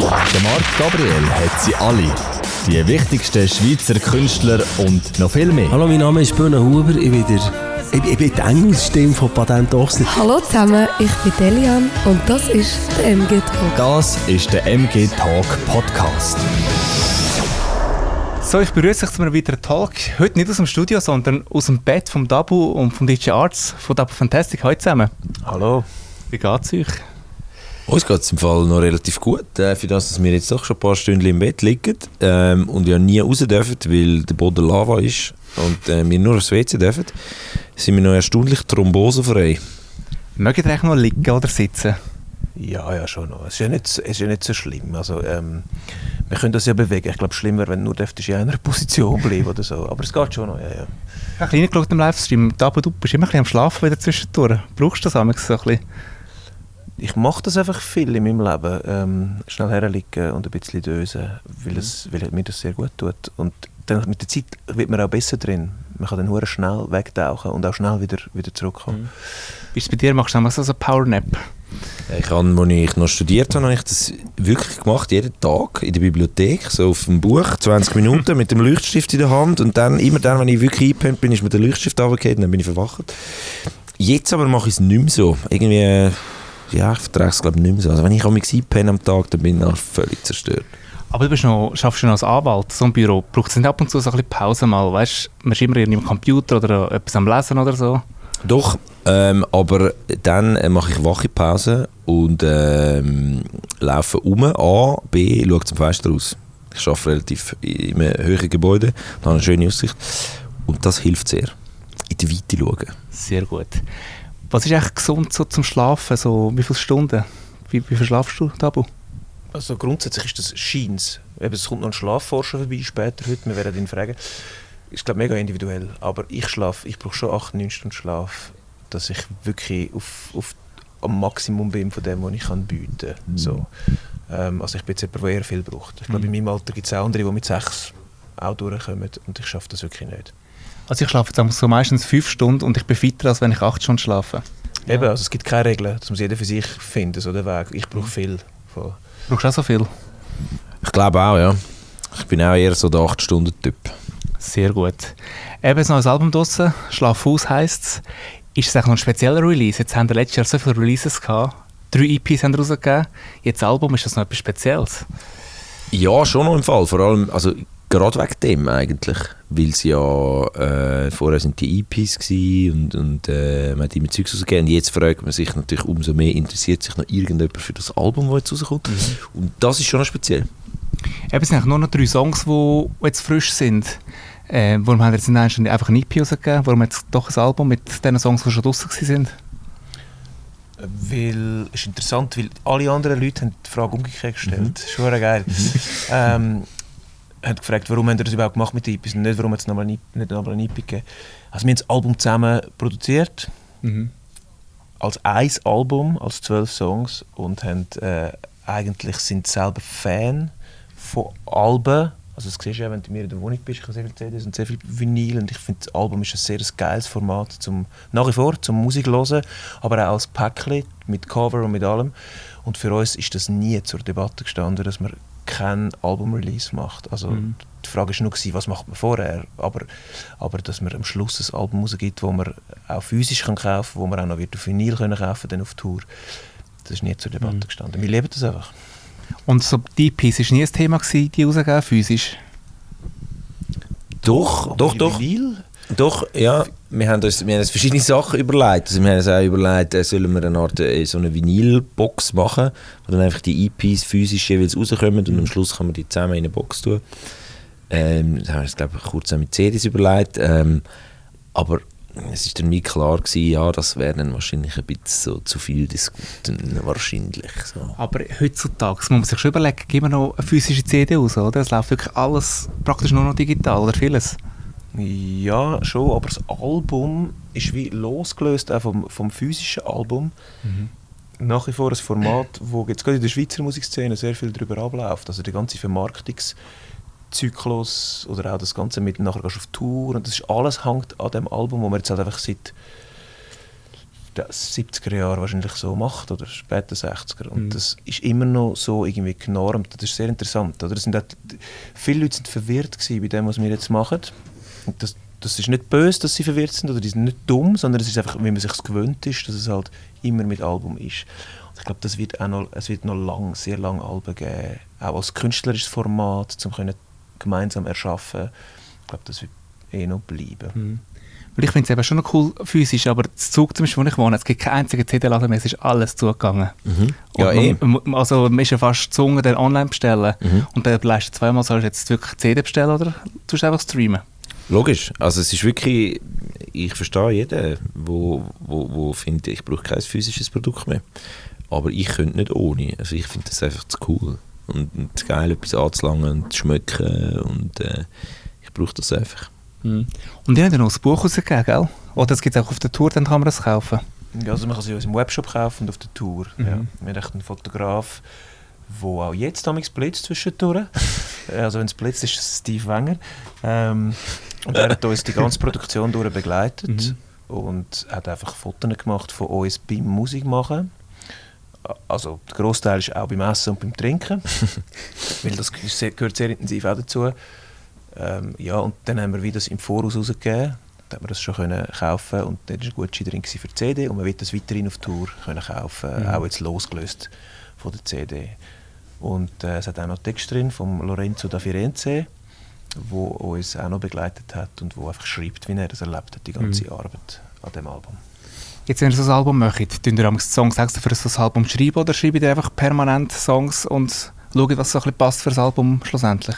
Der Marc Gabriel hat sie alle. Die wichtigsten Schweizer Künstler und noch viel mehr. Hallo, mein Name ist Böhne Huber. Ich bin, der, ich, ich bin die Engelsstimme von Patent Ochsner. Hallo zusammen, ich bin Delian und das ist der MG Talk. Das ist der MG Talk Podcast. So, ich begrüße euch zu einem weiteren Talk. Heute nicht aus dem Studio, sondern aus dem Bett vom Dabu und vom DJ Arts von Dabu Fantastic. Hallo zusammen. Hallo. Wie geht's euch? Uns geht es im Fall noch relativ gut, äh, für das, dass wir jetzt doch schon ein paar Stunden im Bett liegen ähm, und ja nie raus dürfen, weil der Boden Lava ist und äh, wir nur aufs WC dürfen, sind wir noch erstaunlich thrombosefrei. Mögt ihr eigentlich noch liegen oder sitzen? Ja, ja, schon noch. Es ist ja nicht, es ist ja nicht so schlimm. Also, ähm, wir können das ja bewegen. Ich glaube, schlimmer, wenn du nur dürftest in einer Position bleiben oder so. Aber es geht schon noch, ja, ja. Ich habe reingeschaut im Livestream. Du bist immer ein bisschen am Schlafen wieder zwischendurch. Brauchst du das so ein bisschen? Ich mache das einfach viel in meinem Leben. Ähm, schnell herliegen und ein bisschen dösen, weil, es, weil mir das sehr gut tut. Und dann mit der Zeit wird man auch besser drin. Man kann dann hure schnell wegtauchen und auch schnell wieder, wieder zurückkommen. Wie ist es bei dir? Machst du einmal so einen Powernap? Ich habe, als ich noch studiert habe, habe ich das wirklich gemacht, jeden Tag in der Bibliothek, so auf dem Buch, 20 Minuten mit dem Leuchtstift in der Hand und dann, immer dann, wenn ich wirklich eingepennt bin, ist mir der Leuchtstift runtergefallen und dann bin ich verwacht. Jetzt aber mache ich es nicht mehr so. Irgendwie, äh, ja, ich vertrage es glaube ich nicht mehr so. Also wenn ich mich einpenne am Tag, dann bin ich völlig zerstört. Aber du bist noch, schaffst noch als Anwalt, so ein Büro. Braucht es nicht ab und zu so ein bisschen Pause mal? Weißt du, man ist immer irgendwie am Computer oder etwas am Lesen oder so? Doch, ähm, aber dann äh, mache ich wache Pause und ähm, laufe um. A, B, schaue zum Fenster raus. Ich arbeite relativ in einem höheren Gebäude, habe eine schöne Aussicht. Und das hilft sehr. In die Weite schauen. Sehr gut. Was ist eigentlich gesund so zum Schlafen? So, wie viele Stunden? Wie, wie viel schlafst du, Tabu? Also grundsätzlich ist das Scheins. Eben, es kommt noch ein Schlafforscher vorbei später heute, wir werden ihn fragen. Ich glaube mega individuell, aber ich schlafe, ich brauche schon 8, 9 Stunden Schlaf, dass ich wirklich auf, auf am Maximum bin von dem, was ich kann bieten kann. So. Ähm, also ich bin jetzt jemand, der eher viel braucht. Ich glaube, in meinem Alter gibt es auch andere, die mit 6 auch durchkommen und ich schaffe das wirklich nicht. Also ich schlafe jetzt so meistens 5 Stunden und ich bin fitter, als wenn ich 8 Stunden schlafe. Eben, also es gibt keine Regeln, das muss jeder für sich finden, so den Weg. Ich brauche viel. Von Brauchst du auch so viel? Ich glaube auch, ja. Ich bin auch eher so der 8-Stunden-Typ. Sehr gut. Eben ein neues Album draussen, «Schlaf aus» heisst es. Ist es eigentlich noch ein spezieller Release? Jetzt haben wir letztes Jahr so viele Releases gehabt. Drei EPs haben wir rausgegeben. Jetzt das Album, ist das noch etwas Spezielles? Ja, schon noch im Fall. Vor allem, also gerade wegen dem eigentlich. Weil es ja, äh, vorher sind die EPs und, und äh, man hat immer Zeugs rausgegeben. Und jetzt fragt man sich natürlich umso mehr, interessiert sich noch irgendjemand für das Album, das jetzt rauskommt. Und das ist schon noch speziell. Eben, es sind eigentlich nur noch drei Songs, die jetzt frisch sind. Äh, warum haben wir jetzt nicht einfach ein EP rausgegeben? Warum jetzt doch ein Album mit den Songs, die schon draussen sind? Weil, es ist interessant, weil alle anderen Leute haben die Frage umgekehrt gestellt. Schon verdammt geil. ähm, haben gefragt, warum haben wir das überhaupt gemacht mit EPs und nicht, warum hat es nochmal nicht nochmal ein EP gegeben. Also wir haben das Album zusammen produziert, als ein Album, als zwölf Songs und haben, äh, eigentlich sind selber Fan von Alben. Also das siehst du ja, wenn du mir in der Wohnung bist, ich habe sehr viele CDs und sehr viel Vinyl und ich finde, das Album ist ein sehr geiles Format, zum, nach wie vor zum Musik hören, aber auch als Päckchen mit Cover und mit allem. Und für uns ist das nie zur Debatte gestanden, dass man kein Album-Release macht. Also die Frage war nur, gewesen, was macht man vorher, aber, aber dass man am Schluss ein Album rausgibt, das man auch physisch kann kaufen kann, wo man auch noch wird auf Vinyl können kaufen dann auf Tour, das ist nie zur Debatte gestanden. Wir leben das einfach. Und so die EPs war nie ein Thema, gewesen, die rausgegeben, physisch? Doch, doch, doch. Vinyl? Doch, ja. Wir haben uns, wir haben uns verschiedene Sachen überlegt. Also wir haben uns auch überlegt, äh, sollen wir eine Art äh, so eine Vinylbox machen, wo dann einfach die EPs physisch jeweils rauskommen und am Schluss kann man die zusammen in eine Box tun. Ähm, das haben wir uns, glaube ich, kurz auch mit CDs überlegt. Ähm, aber es ist dann wie klar gewesen, ja, das wäre dann wahrscheinlich ein bisschen so zu viel diskutieren, wahrscheinlich. So. Aber heutzutage muss man sich schon überlegen, geben wir noch eine physische CD raus, oder? Es läuft wirklich alles praktisch nur noch digital, oder vieles? Ja, schon, aber das Album ist wie losgelöst auch vom, vom physischen Album. Nach wie vor ein Format, wo jetzt gerade in der Schweizer Musikszene sehr viel darüber abläuft. Also der ganze Vermarktungszyklus oder auch das Ganze mit nachher gehst du auf Tour und das ist alles hängt an dem Album, wo wir jetzt halt einfach seit den 70er Jahren wahrscheinlich so macht oder später 60er. Und Mhm. das ist immer noch so irgendwie genormt. Das ist sehr interessant. Oder? Sind auch, viele Leute sind verwirrt gewesen bei dem, was wir jetzt machen. Und das, das ist nicht böse, dass sie verwirrt sind oder die sind nicht dumm, sondern es ist einfach, wie man sich gewöhnt ist, dass es halt immer mit Album ist. Und ich glaube, das wird auch noch, es wird noch lang, sehr lange Alben geben, auch als künstlerisches Format, zum können gemeinsam erschaffen. Ich glaube, das wird eh noch bleiben. Mhm. Weil ich finde es eben schon noch cool physisch, aber das Zug zum Beispiel, wo ich wohne, es gibt keinen einzigen CD-Laden mehr, es ist alles zugegangen. Mhm. Ja, eh. also man ist ja fast gezwungen, den online bestellen. Mhm. Und dann leistet zweimal, sollst du jetzt wirklich CD bestellen oder tust du einfach streamen? Logisch. Also es ist wirklich, ich verstehe jeden, wo, wo, wo findet, ich brauche kein physisches Produkt mehr. Aber ich könnte nicht ohne. Also ich finde das einfach zu cool. Und, und geil, etwas anzulangen und zu schmecken. Und äh, ich brauche das einfach. Mhm. Und die haben ja noch das Buch rausgegeben, gell? Oder es gibt es auch auf der Tour, dann kann man das kaufen. Ja, also man kann sie uns im Webshop kaufen und auf der Tour. Mhm. Ja. Wir haben einen Fotograf, der auch jetzt damals blitzt zwischendurch. also wenn es blitzt, ist es Steve Wenger. Ähm, und er hat uns die ganze Produktion durch begleitet Mhm. und hat einfach Fotos gemacht von uns beim Musik machen. Also der Großteil ist auch beim Essen und beim Trinken, weil das gehört sehr intensiv auch dazu. Ähm, ja, und dann haben wir wieder das im Voraus rausgegeben. Da hat man das schon können kaufen und dann war ein Gutschein drin für die CD und man wird das weiterhin auf Tour können kaufen, Mhm. auch jetzt losgelöst von der CD. Und äh, es hat auch noch Text drin von Lorenzo da Firenze, wo uns auch noch begleitet hat und wo einfach schreibt, wie er das erlebt hat, die ganze Mhm. Arbeit an dem Album. Jetzt, wenn ihr so ein Album macht, tun ihr am Songs extra für so ein Album schreiben oder schreibt ihr einfach permanent Songs und schaut, was so ein bisschen passt für das Album schlussendlich?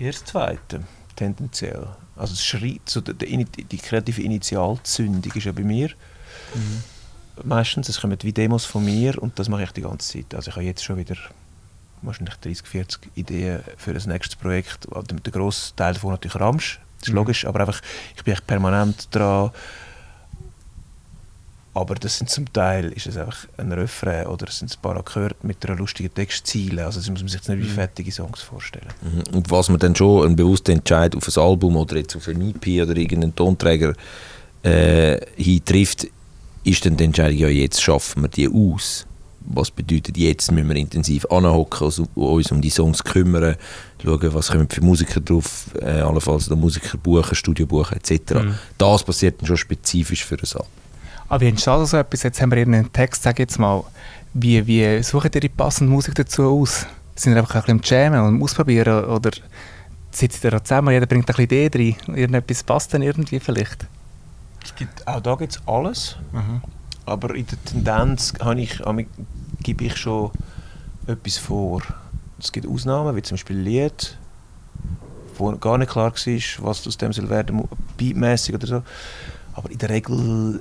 Erst zweite, tendenziell. Also es schreit, so die, die, die kreative Initialzündung ist ja bei mir. Meistens, es kommen wie Demos von mir und das mache ich die ganze Zeit. Also ich habe jetzt schon wieder wahrscheinlich 30, 40 Ideen für ein nächstes Projekt. Also Der grosse Teil davon natürlich Ramsch, das ist Mhm. logisch, aber einfach, ich bin echt permanent dran. Aber das sind zum Teil ist es einfach ein Refrain oder es sind ein paar Akkorde mit einer lustigen Textziele. Also das muss man sich jetzt nicht wie Mhm. fertige Songs vorstellen. Mhm. Und was man dann schon einen bewussten Entscheid auf ein Album oder jetzt auf ein EP oder irgendeinen Tonträger äh, hintrifft, ist dann die Entscheidung, ja jetzt schaffen wir die aus. Was bedeutet, jetzt müssen wir intensiv anhocken, uns, uns um die Songs kümmern, schauen, was kommen für Musiker drauf, äh, allenfalls Musiker buchen, Studio buchen etc. Mhm. Das passiert dann schon spezifisch für ein Album. Aber wie entsteht so etwas? Jetzt haben wir irgendeinen Text, sag ich jetzt mal. Wie, wie sucht ihr die passende Musik dazu aus? Sind ihr einfach ein bisschen am Jammen und Ausprobieren? Oder sitzt ihr da zusammen, jeder bringt ein bisschen Idee rein? Irgendetwas passt dann irgendwie vielleicht? Es gibt, auch da gibt es alles, aber in der Tendenz habe ich, habe ich- gebe ich schon etwas vor. Es gibt Ausnahmen, wie zum Beispiel Lied, wo gar nicht klar war, was aus dem soll werden, mu- beatmäßig oder so. Aber in der Regel,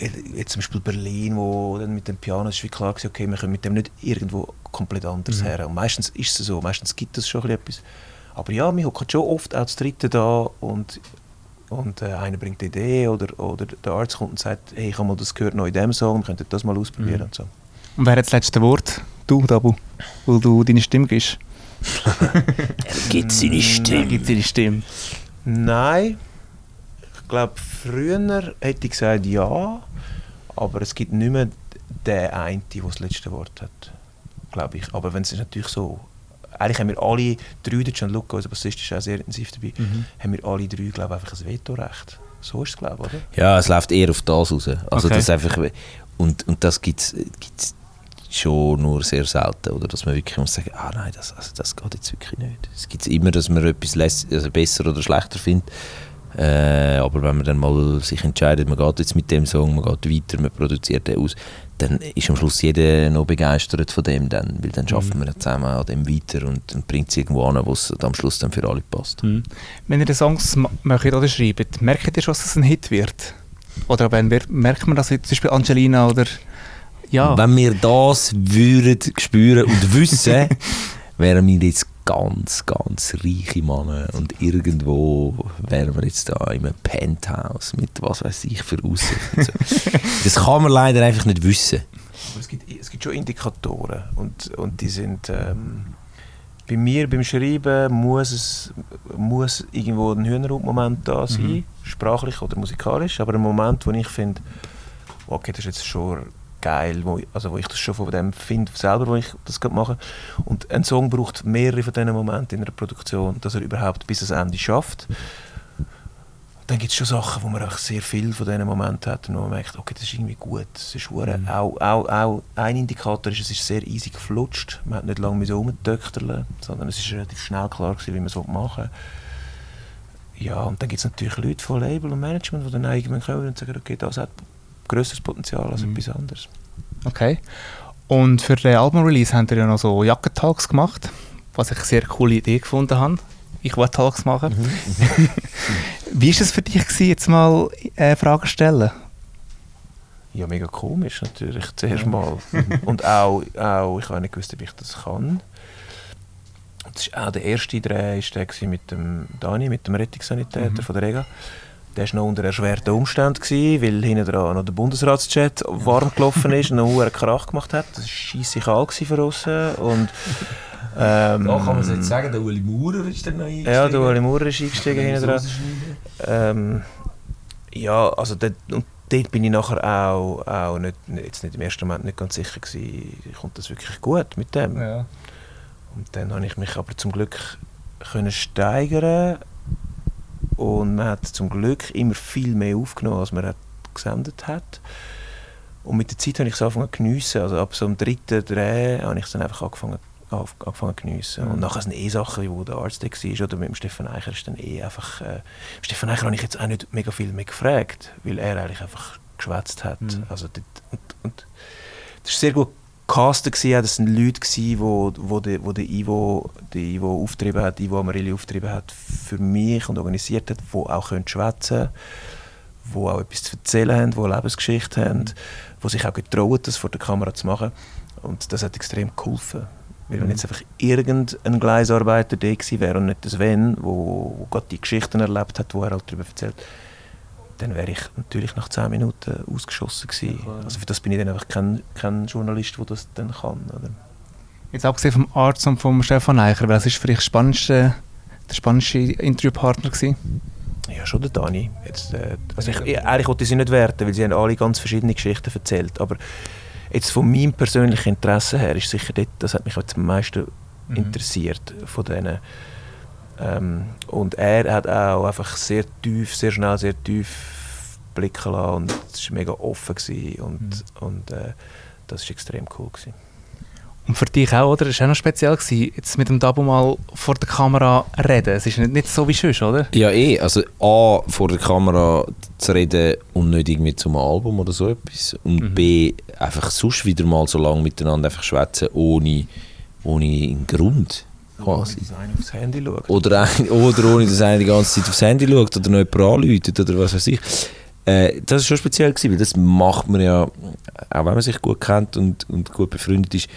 äh, jetzt zum Beispiel Berlin, wo dann mit dem Piano ist wie klar war, okay, wir können mit dem nicht irgendwo komplett anders Mhm. her. Und meistens ist es so, meistens gibt es schon etwas. Aber ja, wir hocken schon oft auch das Dritte da und und äh, einer bringt eine Idee oder, oder der Arzt kommt und sagt, hey, ich habe mal das gehört noch in dem Song, wir könnten das mal ausprobieren Mhm. und so. Und wer hat das letzte Wort? Du, Dabu. Weil du deine Stimme gibst. Gibt seine Er gibt seine Stimme. Nein, ich glaube, früher hätte ich gesagt ja, aber es gibt nicht mehr den einen, der das letzte Wort hat, glaube ich. Aber wenn es ist natürlich so, eigentlich haben wir alle drei, der John Luca, unser Bassist, ist auch sehr intensiv dabei, Mhm. haben wir alle drei, glaube ich, einfach ein Vetorecht. So ist es, glaube ich, oder? Ja, es läuft eher auf das raus. Also Okay. das einfach, und, und das gibt es schon nur sehr selten. Oder dass man wirklich muss sagen, ah nein, das, also das geht jetzt wirklich nicht. Es gibt immer, dass man etwas läss, also besser oder schlechter findet. Äh, aber wenn man dann mal sich entscheidet, man geht jetzt mit dem Song, man geht weiter, man produziert den aus, dann ist am Schluss jeder noch begeistert von dem dann, weil dann schaffen wir ja zusammen an dem weiter und, und bringt es irgendwo an, wo es am Schluss dann für alle passt. Mhm. Wenn ihr die Songs ma- macht oder schreibt, merkt ihr schon, dass es ein Hit wird? Oder wenn wir, merkt man das zum Beispiel Angelina oder ja? Wenn wir das würden spüren und wissen, wären wir jetzt ganz, ganz reiche Männer und irgendwo wären wir jetzt da in einem Penthouse mit was weiß ich für Aussichten. und So. das kann man leider einfach nicht wissen. Aber es gibt, es gibt schon Indikatoren und, und die sind ähm, bei mir beim Schreiben muss es muss irgendwo ein Hühnerhut-Moment da sein, Mhm. sprachlich oder musikalisch, aber ein Moment, wo ich finde, okay, das ist jetzt schon geil, wo, ich- also wo ich das schon von dem finde, selber, wo ich das gerade mache. Und ein Song braucht mehrere von diesen Momenten in einer Produktion, dass er überhaupt bis ans Ende schafft. Dann gibt es schon Sachen, wo man auch sehr viel von diesen Momenten hat und wo man merkt, okay, das ist irgendwie gut. Das ist hure- auch, auch, auch ein Indikator ist, es ist sehr easy geflutscht. Man hat nicht lange rumdöchterle, sondern es ist relativ schnell klar gewesen, wie man es machen will. Ja, und dann gibt es natürlich Leute von Label und Management, die dann irgendwann kommen und sagen, okay, das hat grösseres Potenzial als etwas anderes. Okay. Und für den Album-Release haben wir ja noch so Jackentalks gemacht, was ich eine sehr coole Idee gefunden habe. Ich wollte Talks machen. Wie war es für dich, gewesen, jetzt mal äh, Fragen stellen? Ja, mega komisch natürlich, zuerst mal. und auch, auch, ich habe nicht gewusst, ob ich das kann. Das war auch der erste Dreh ist der mit dem Dani, mit dem Rettungssanitäter von der Rega. Der war noch unter erschwerten Umständen, gewesen, weil hinten dran noch der Bundesratsjet warm gelaufen ist und einen hohen Krach gemacht hat. Das war scheisse kalt für uns. Und, ähm, Da kann man es jetzt sagen, der Uli Maurer ist dann noch eingestiegen. Ja, der Ueli Maurer ist eingestiegen hinten dran. Ähm, ja, also dort, und dort bin ich nachher auch, auch nicht, jetzt nicht im ersten Moment nicht ganz sicher gewesen, kommt das wirklich gut mit dem. Ja. Und dann habe ich mich aber zum Glück können steigern und man hat zum Glück immer viel mehr aufgenommen, als man hat gesendet hat. Und mit der Zeit habe ich es angefangen zu geniessen. Also ab so dem dritten Dreh habe ich es dann einfach angefangen, angefangen zu geniessen. Und nachher sind eh Sachen, wo der Arzt war, oder mit dem Stefan Eicher ist dann eh einfach... Äh, Stefan Eicher habe ich jetzt auch nicht mega viel mehr gefragt, weil er eigentlich einfach geschwätzt hat. Also dort, und, und das war sehr gut gecastet. gewesen, Das sind Leute, gewesen, wo, wo, der, wo der Ivo, der Ivo auftrieben hat, Ivo Amarilli auftrieben hat für mich und organisiert hat, die auch können schwätzen die auch etwas zu erzählen haben, die eine Lebensgeschichte haben, die sich auch getrauen, das vor der Kamera zu machen. Und das hat extrem geholfen. Weil wenn jetzt einfach irgendein Gleisarbeiter da gewesen wäre und nicht der Sven, wo, wo gerade die Geschichten erlebt hat, wo er halt darüber erzählt, dann wäre ich natürlich nach 10 Minuten ausgeschossen gewesen. Also für das bin ich dann einfach kein, kein Journalist, der das dann kann. Oder? Jetzt abgesehen vom Arzt und vom Stefan Eicher, was ist für dich spannendste, der spannendste Interviewpartner gewesen? Ja, schon der Dani. Jetzt, äh, also ich, ich, eigentlich wollte ich sie nicht werten, weil sie haben alle ganz verschiedene Geschichten erzählt. Aber jetzt von meinem persönlichen Interesse her ist sicher dort, das hat mich jetzt am meisten interessiert von denen. Ähm, und er hat auch einfach sehr tief, sehr schnell, sehr tief blicken lassen und es war mega offen gewesen und, und äh, das war extrem cool. Gewesen. Und für dich auch, oder? Es war auch noch speziell, gewesen, jetzt mit dem Dabo mal vor der Kamera reden. Es ist nicht, nicht so wie sonst, oder? Ja, eh. Also A, vor der Kamera zu reden und nicht irgendwie zum Album oder so etwas. Und B, einfach sonst wieder mal so lange miteinander einfach schwätzen, ohne, ohne einen Grund. Quasi. Einer aufs Handy schaut. Oder, ein, oder ohne, dass einer die ganze Zeit aufs Handy schaut oder noch jemand anläutet oder was weiß ich. Äh, das war schon speziell, gewesen, weil das macht man ja, auch wenn man sich gut kennt und, und gut befreundet ist,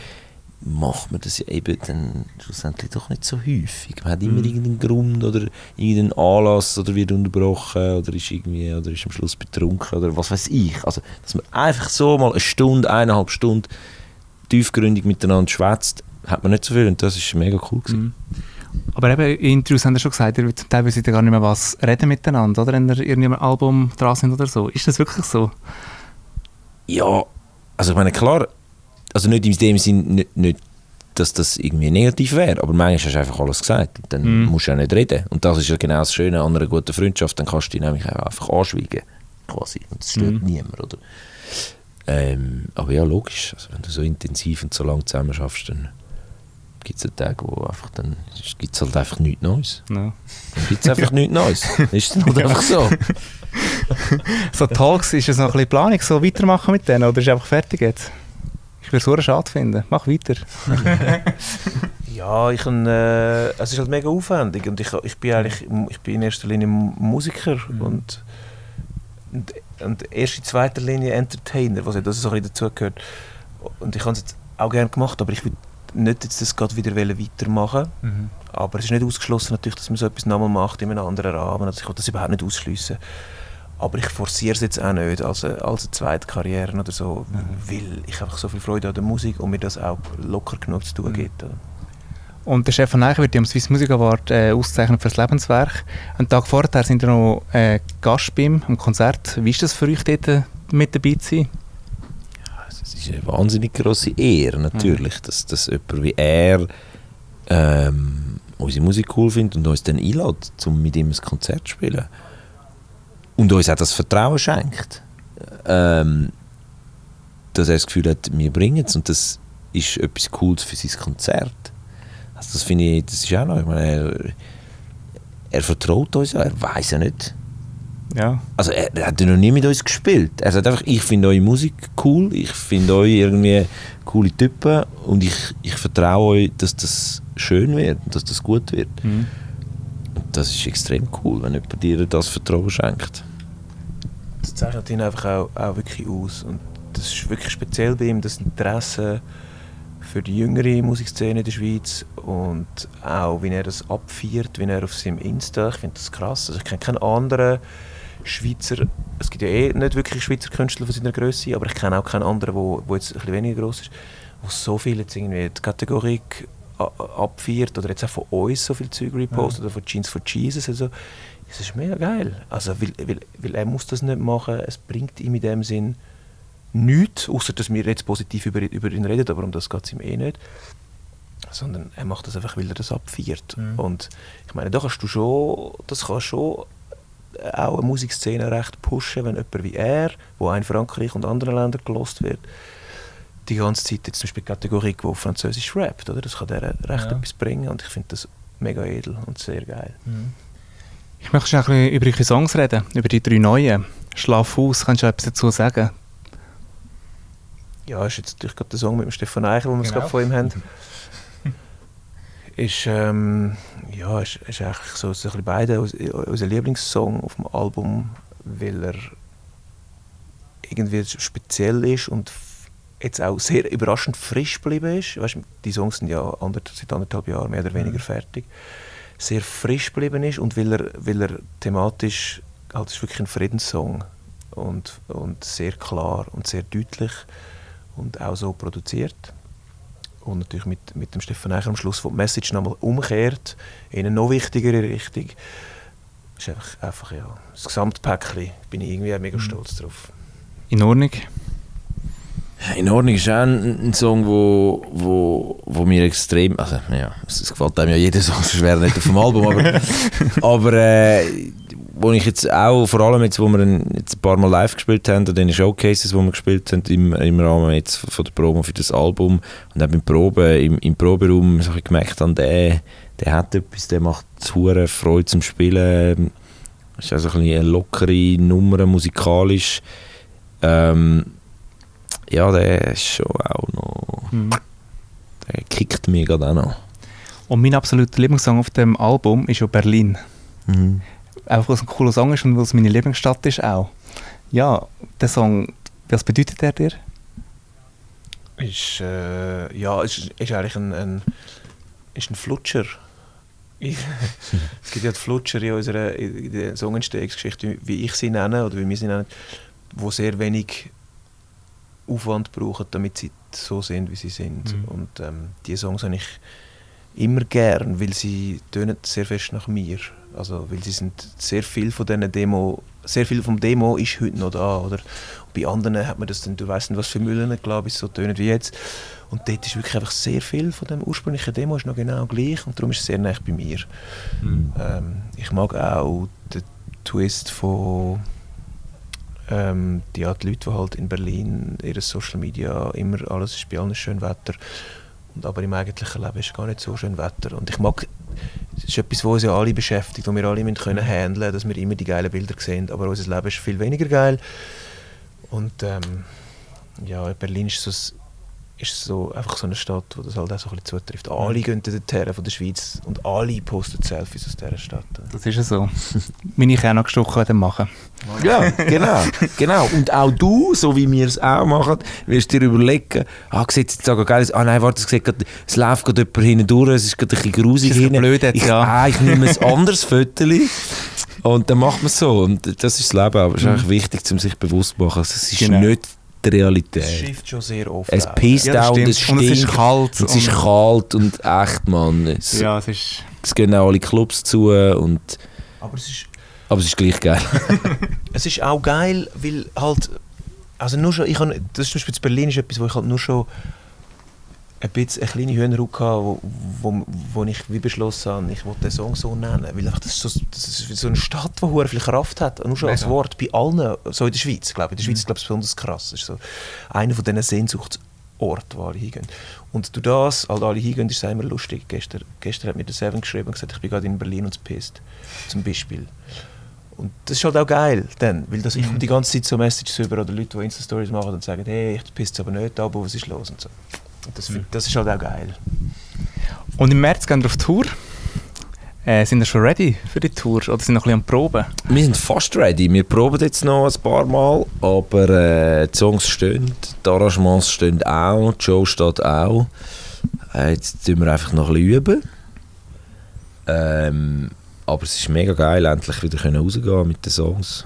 macht man das ja eben dann schlussendlich doch nicht so häufig. Man hat immer irgendeinen Grund oder irgendeinen Anlass oder wird unterbrochen oder ist irgendwie oder ist am Schluss betrunken oder was weiß ich. Also, dass man einfach so mal eine Stunde, eineinhalb Stunden tiefgründig miteinander schwätzt, hat man nicht so viel und das ist mega cool gewesen. Aber eben, in Interviews haben sie schon gesagt, ihr zum Teil wisst ihr gar nicht mehr was reden miteinander, oder? Wenn ihr in einem Album dran sind oder so. Ist das wirklich so? Ja, also ich meine, klar, also nicht in dem Sinn, nicht, nicht dass das irgendwie negativ wäre, aber manchmal hast du einfach alles gesagt. und Dann musst du ja nicht reden. Und das ist ja genau das Schöne an einer guten Freundschaft, dann kannst du dich nämlich auch einfach anschweigen. Quasi. Und das stört niemand, oder? Ähm, aber ja, logisch. Also wenn du so intensiv und so lange zusammen schaffst, dann gibt es Tage, wo einfach dann gibt es halt einfach nichts Neues. Ja. Dann gibt es einfach nichts Neues. Ist dann halt einfach so. So Talks, ist es noch ein bisschen Planung, so weitermachen mit denen, oder ist es einfach fertig jetzt? Ich würde es so schade finden. Mach weiter. Ja, ich kann, äh, es ist halt mega aufwendig und ich, ich bin eigentlich ich bin in erster Linie Musiker und, und, und erst in zweiter Linie Entertainer, was ja das so ein bisschen dazugehört. Und ich habe es jetzt auch gerne gemacht, aber ich will nicht jetzt das gerade wieder weitermachen. Aber es ist nicht ausgeschlossen natürlich, dass man so etwas nochmal macht in einem anderen Rahmen. Also ich will das überhaupt nicht ausschliessen. Aber ich forciere es jetzt auch nicht als eine, als eine zweite Karriere oder so, weil ich einfach so viel Freude an der Musik und mir das auch locker genug zu tun gibt. oder? Und der Stefan Eicher wird ja am Swiss Music Award äh, ausgezeichnet für das Lebenswerk. Einen Tag vorher sind wir noch äh, Gast beim Konzert. Wie ist das für euch dort, äh, mit dabei zu sein? Ist eine wahnsinnig grosse Ehre, natürlich, dass, dass jemand wie er ähm, unsere Musik cool findet und uns dann einlädt, um mit ihm ein Konzert zu spielen. Und uns auch das Vertrauen schenkt. Ähm, dass er das Gefühl hat, wir bringen es und das ist etwas Cooles für sein Konzert. Also das finde ich, das ist auch noch, ich meine, er, er vertraut uns ja, er weiß ja nicht, Ja. also er, er hat ja noch nie mit uns gespielt. Er sagt einfach, ich finde eure Musik cool, ich finde euch irgendwie coole Typen und ich, ich vertraue euch, dass das schön wird und dass das gut wird. Mhm. Und das ist extrem cool, wenn jemand dir das Vertrauen schenkt. Das zeichnet ihn einfach auch, auch wirklich aus. Und das ist wirklich speziell bei ihm, das Interesse für die jüngere Musikszene in der Schweiz und auch, wie er das abfeiert, wie er auf seinem Insta, ich finde das krass. Also ich kenne keinen anderen Schweizer, es gibt ja eh nicht wirklich Schweizer Künstler von seiner Größe, aber ich kenne auch keinen anderen, wo, wo jetzt ein bisschen weniger groß ist, wo so viel jetzt irgendwie die Kategorie abfeiert oder jetzt auch von uns so viel Zeug repostet oder von Jeans for Jesus. Also, es ist mega geil. Also, weil, weil, weil er muss das nicht machen, es bringt ihm in dem Sinn nichts, außer dass wir jetzt positiv über, über ihn reden, aber um das geht es ihm eh nicht. Sondern er macht das einfach, weil er das abfeiert. Und ich meine, da kannst du schon, das kann schon auch eine Musikszene recht pushen, wenn jemand wie er, wo auch in Frankreich und anderen Ländern gelost wird, die ganze Zeit jetzt zum Beispiel die Kategorie, wo Französisch rappt, oder? Das kann der recht etwas bringen und ich finde das mega edel und sehr geil. Ich möchte schon ein bisschen über eure Songs reden, über die drei neuen. Schlaf aus, kannst du etwas dazu sagen? Ja, ist jetzt natürlich gerade der Song mit dem Stefan Eichel, den wir Genau. gerade von ihm haben. ist, ähm, ja, ist, ist eigentlich so, so ein bisschen beide unser Lieblingssong auf dem Album, weil er irgendwie speziell ist und jetzt auch sehr überraschend frisch geblieben ist. Weißt, die Songs sind ja ander, seit anderthalb Jahren mehr oder weniger fertig. Sehr frisch geblieben ist und weil er, weil er thematisch, halt, ist wirklich ein Friedenssong und, und sehr klar und sehr deutlich und auch so produziert. Und natürlich mit, mit dem Stefan Eicher am Schluss, wo die Message nochmal umkehrt, in eine noch wichtigere Richtung. ist einfach, einfach ja, das Gesamtpäckchen, bin ich irgendwie mega stolz drauf. In Ordnung? In Ordnung ist auch ein, ein Song, wo, wo, wo mir extrem, also ja, es, es gefällt einem ja jeder Song, sonst wäre nicht auf dem Album, aber, aber äh, wo ich jetzt auch, vor allem jetzt, wo wir ihn jetzt ein paar Mal live gespielt haben, an den Showcases, wo wir gespielt haben, im, im Rahmen jetzt von der Promo für das Album und auch beim Proben, im, im Proberaum so ein gemerkt habe, der, der hat etwas, der macht hure Freude zum Spielen, ist also ein bisschen eine lockere Nummer musikalisch, ähm, ja, der ist schon auch noch. Mhm. Der kickt mir gerade auch noch. Und mein absoluter Lieblingssong auf dem Album ist ja Berlin. Einfach weil es ein cooler Song ist und weil es meine Lieblingsstadt ist auch. Ja, der Song, was bedeutet der dir? Ist, äh, ja, ist, ist eigentlich ein, ein, ist ein Flutscher. Es gibt ja die Flutscher in unserer in der Songentstehungsgeschichte, wie ich sie nenne oder wie wir sie nennen, wo sehr wenig Aufwand brauchen, damit sie so sind, wie sie sind. Mhm. Und ähm, die Songs habe ich immer gern, weil sie tönen sehr fest nach mir. Also, weil sie sind sehr viel von diesen Demo, sehr viel vom Demo ist heute noch da, oder? Und bei anderen hat man das dann, du weißt nicht, was für Müllen, glaube ich, so tönen wie jetzt. Und dort ist wirklich einfach sehr viel von dem ursprünglichen Demo ist noch genau gleich und darum ist es sehr nah bei mir. Ähm, ich mag auch den Twist von ähm, die, ja, die Leute, die halt in Berlin ihre Social Media immer alles ist bei allen schön Wetter aber im eigentlichen Leben ist gar nicht so schön Wetter. Und ich mag es ist etwas, was uns ja alle beschäftigt und wir alle müssen können handeln, dass wir immer die geilen Bilder sehen, aber unser Leben ist viel weniger geil. Und ähm, ja, Berlin ist so, ein- ist so einfach so eine Stadt, wo das halt auch so ein bisschen zutrifft. Alle gehen dorthin von der Schweiz und alle posten Selfies aus dieser Stadt. Das ist ja so. Meine Kinder gestochen werden machen. Ja, genau, genau. Und auch du, so wie wir es auch machen, wirst dir überlegen, ah, sieht jetzt sogar geil aus, ah nein, warte, es, sieht grad, es läuft gerade jemand hinten durch, es ist gerade ein bisschen grusig hinten. blöd ich, ja. ah, ich nehme ein anderes Foto und dann macht man es so. Und das ist das Leben, aber es ist eigentlich wichtig, um sich bewusst zu machen, also, es ist Genau. nicht die Es Realität. schifft schon sehr oft. Es pisst Ja, auch und es Und es ist stinkt. kalt Und es ist kalt und echt, Mann. Es, Ja, es ist... es gehen auch alle Clubs zu und, Aber es ist, aber es ist gleich geil. es ist auch geil, weil halt Also nur schon, ich kann, das ist zum Beispiel in Berlin ist etwas, wo ich halt nur schon ein bisschen eine kleine Hühnerhaut hatte, wo, wo, wo ich wie beschlossen habe, ich wollte den Song so nennen, weil einfach das, ist so, das ist so eine Stadt, die viel Kraft hat, nur schon als Mega. Wort, bei allen, so in der Schweiz, glaube ich, in der Schweiz glaube ich besonders krass, das ist so einer von diesen Sehnsuchtsorten, wo alle hingehen. Und durch das, halt alle hingehen, ist es immer lustig. Gestern, gestern hat mir der Seven geschrieben und gesagt, ich bin gerade in Berlin und es pisst, zum Beispiel. Und das ist halt auch geil, dann, weil das, ich komme die ganze Zeit so Messages über oder Leute, die Insta-Stories machen und sagen, hey, ich pisst aber nicht, aber was ist los und so. Das, find- das ist halt auch geil. Und im März gehen wir auf Tour. Äh, sind wir schon ready für die Tour oder sind noch ein bisschen am Proben? Wir sind fast ready. Wir proben jetzt noch ein paar Mal, aber äh, die Songs stehen, die Arrangements stehen auch, die Show steht auch. Äh, jetzt tun wir einfach noch ein bisschen üben. Ähm, aber es ist mega geil, endlich wieder können rausgehen mit den Songs.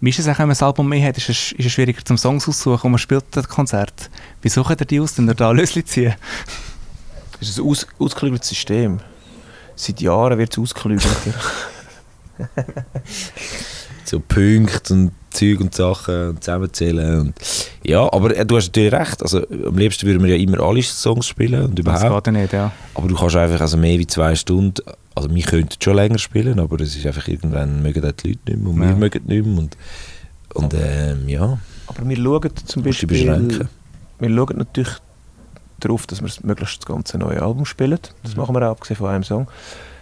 Wie ist es auch, wenn man ein Album mehr hat, ist es, ist es schwieriger zum Songs aussuchen und man spielt das Konzert. Wie sucht ihr die aus, wenn ihr da Lösli ziehen? Das ist ein aus, ausgeklügeltes System. Seit Jahren wird es ausgeklügelter. So Punkte und Zeug und Sachen und zusammenzählen. Und ja, aber äh, du hast natürlich recht. Also, am liebsten würden wir ja immer alle Songs spielen und Das überhaupt. geht ja nicht, ja. Aber du kannst einfach also mehr wie zwei Stunden, also wir könnten schon länger spielen, aber es ist einfach irgendwann mögen die Leute nicht mehr und Ja. wir mögen nicht mehr und, und ähm, ja, Aber wir schauen zum Beispiel... Wir schauen natürlich darauf, dass wir möglichst das ganze neue Album spielen. Das machen wir auch, abgesehen von einem Song.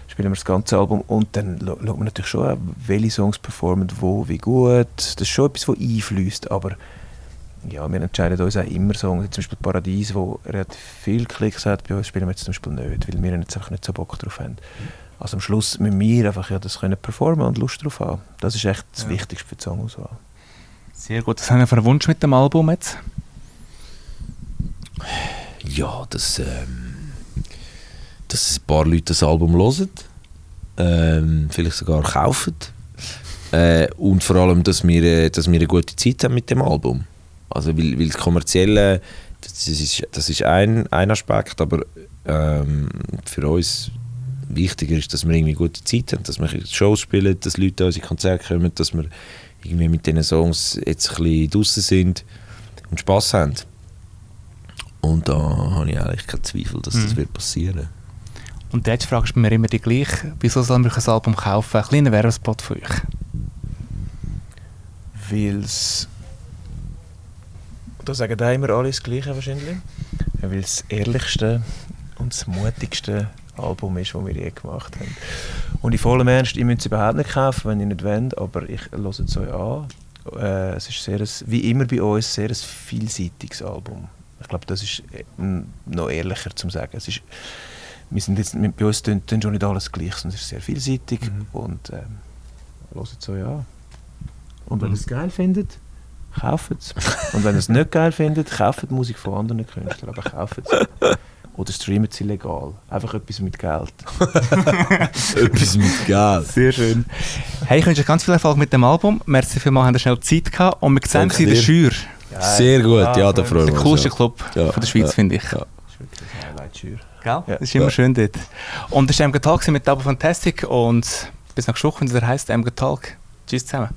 Spielen wir das ganze Album und dann scha- schauen wir natürlich schon, welche Songs performen wo, wie gut. Das ist schon etwas, was einfließt, aber ja, wir entscheiden uns auch immer Songs. Zum Beispiel Paradies, wo relativ viel Klicks hat, bei uns spielen wir jetzt zum Beispiel nicht, weil wir jetzt einfach nicht so Bock drauf haben. Also am Schluss müssen wir einfach ja, das können performen und Lust drauf haben. Das ist echt das Ja. Wichtigste für die Songauswahl. Sehr gut. Was haben wir für einen Wunsch mit dem Album jetzt? Ja, dass, ähm, dass ein paar Leute das Album hören, ähm, vielleicht sogar kaufen äh, und vor allem, dass wir, äh, dass wir eine gute Zeit haben mit dem Album. Also weil, weil das Kommerzielle, das ist, das ist ein, ein Aspekt, aber ähm, für uns wichtiger ist, dass wir irgendwie gute Zeit haben, dass wir Shows spielen, dass Leute an unsere Konzerte kommen, dass wir irgendwie mit diesen Songs jetzt ein bisschen draußen sind und Spass haben. Und da habe ich eigentlich keinen Zweifel, dass das Mhm. wird passieren. Und Frage ist bei mir immer die gleiche. Wieso soll man ein Album kaufen? Ein kleiner Werbespot von euch. Weil es. Da sagen auch immer alle das Gleiche wahrscheinlich. Weil es das ehrlichste und das mutigste Album ist, das wir je gemacht haben. Und in vollem Ernst, ihr müsst es überhaupt nicht kaufen, wenn ihr nicht wollt, aber ich höre es euch an. Äh, es ist sehr, wie immer bei uns, sehr ein vielseitiges Album. Ich glaube, das ist äh, noch ehrlicher zu sagen. Es ist, wir sind jetzt, bei uns tun, tun schon nicht alles gleich, sondern es ist sehr vielseitig und ähm, hört es euch an. Und wenn ihr es geil findet, kauft es. Und wenn ihr es nicht geil findet, kauft die Musik von anderen Künstlern, aber kauft es. Oder streamt sie legal. Einfach etwas mit Geld. Etwas mit Geld. Sehr schön. Hey, ich wünsche euch ganz viel Erfolg mit dem Album. Merci vielmals, habt ihr schnell Zeit gehabt. Und wir sehen sie in der. Schür. Sehr gut, ja, da freuen Der wir uns. coolste ja. Club Ja, von der Schweiz, ja, finde ich. ja. Das ist. Gell? Ja. Das ist immer Ja. schön dort. Und das war MG Talk mit Double Fantastic und bis nächste Woche, wenn es heißt MG Talk. Tschüss zusammen.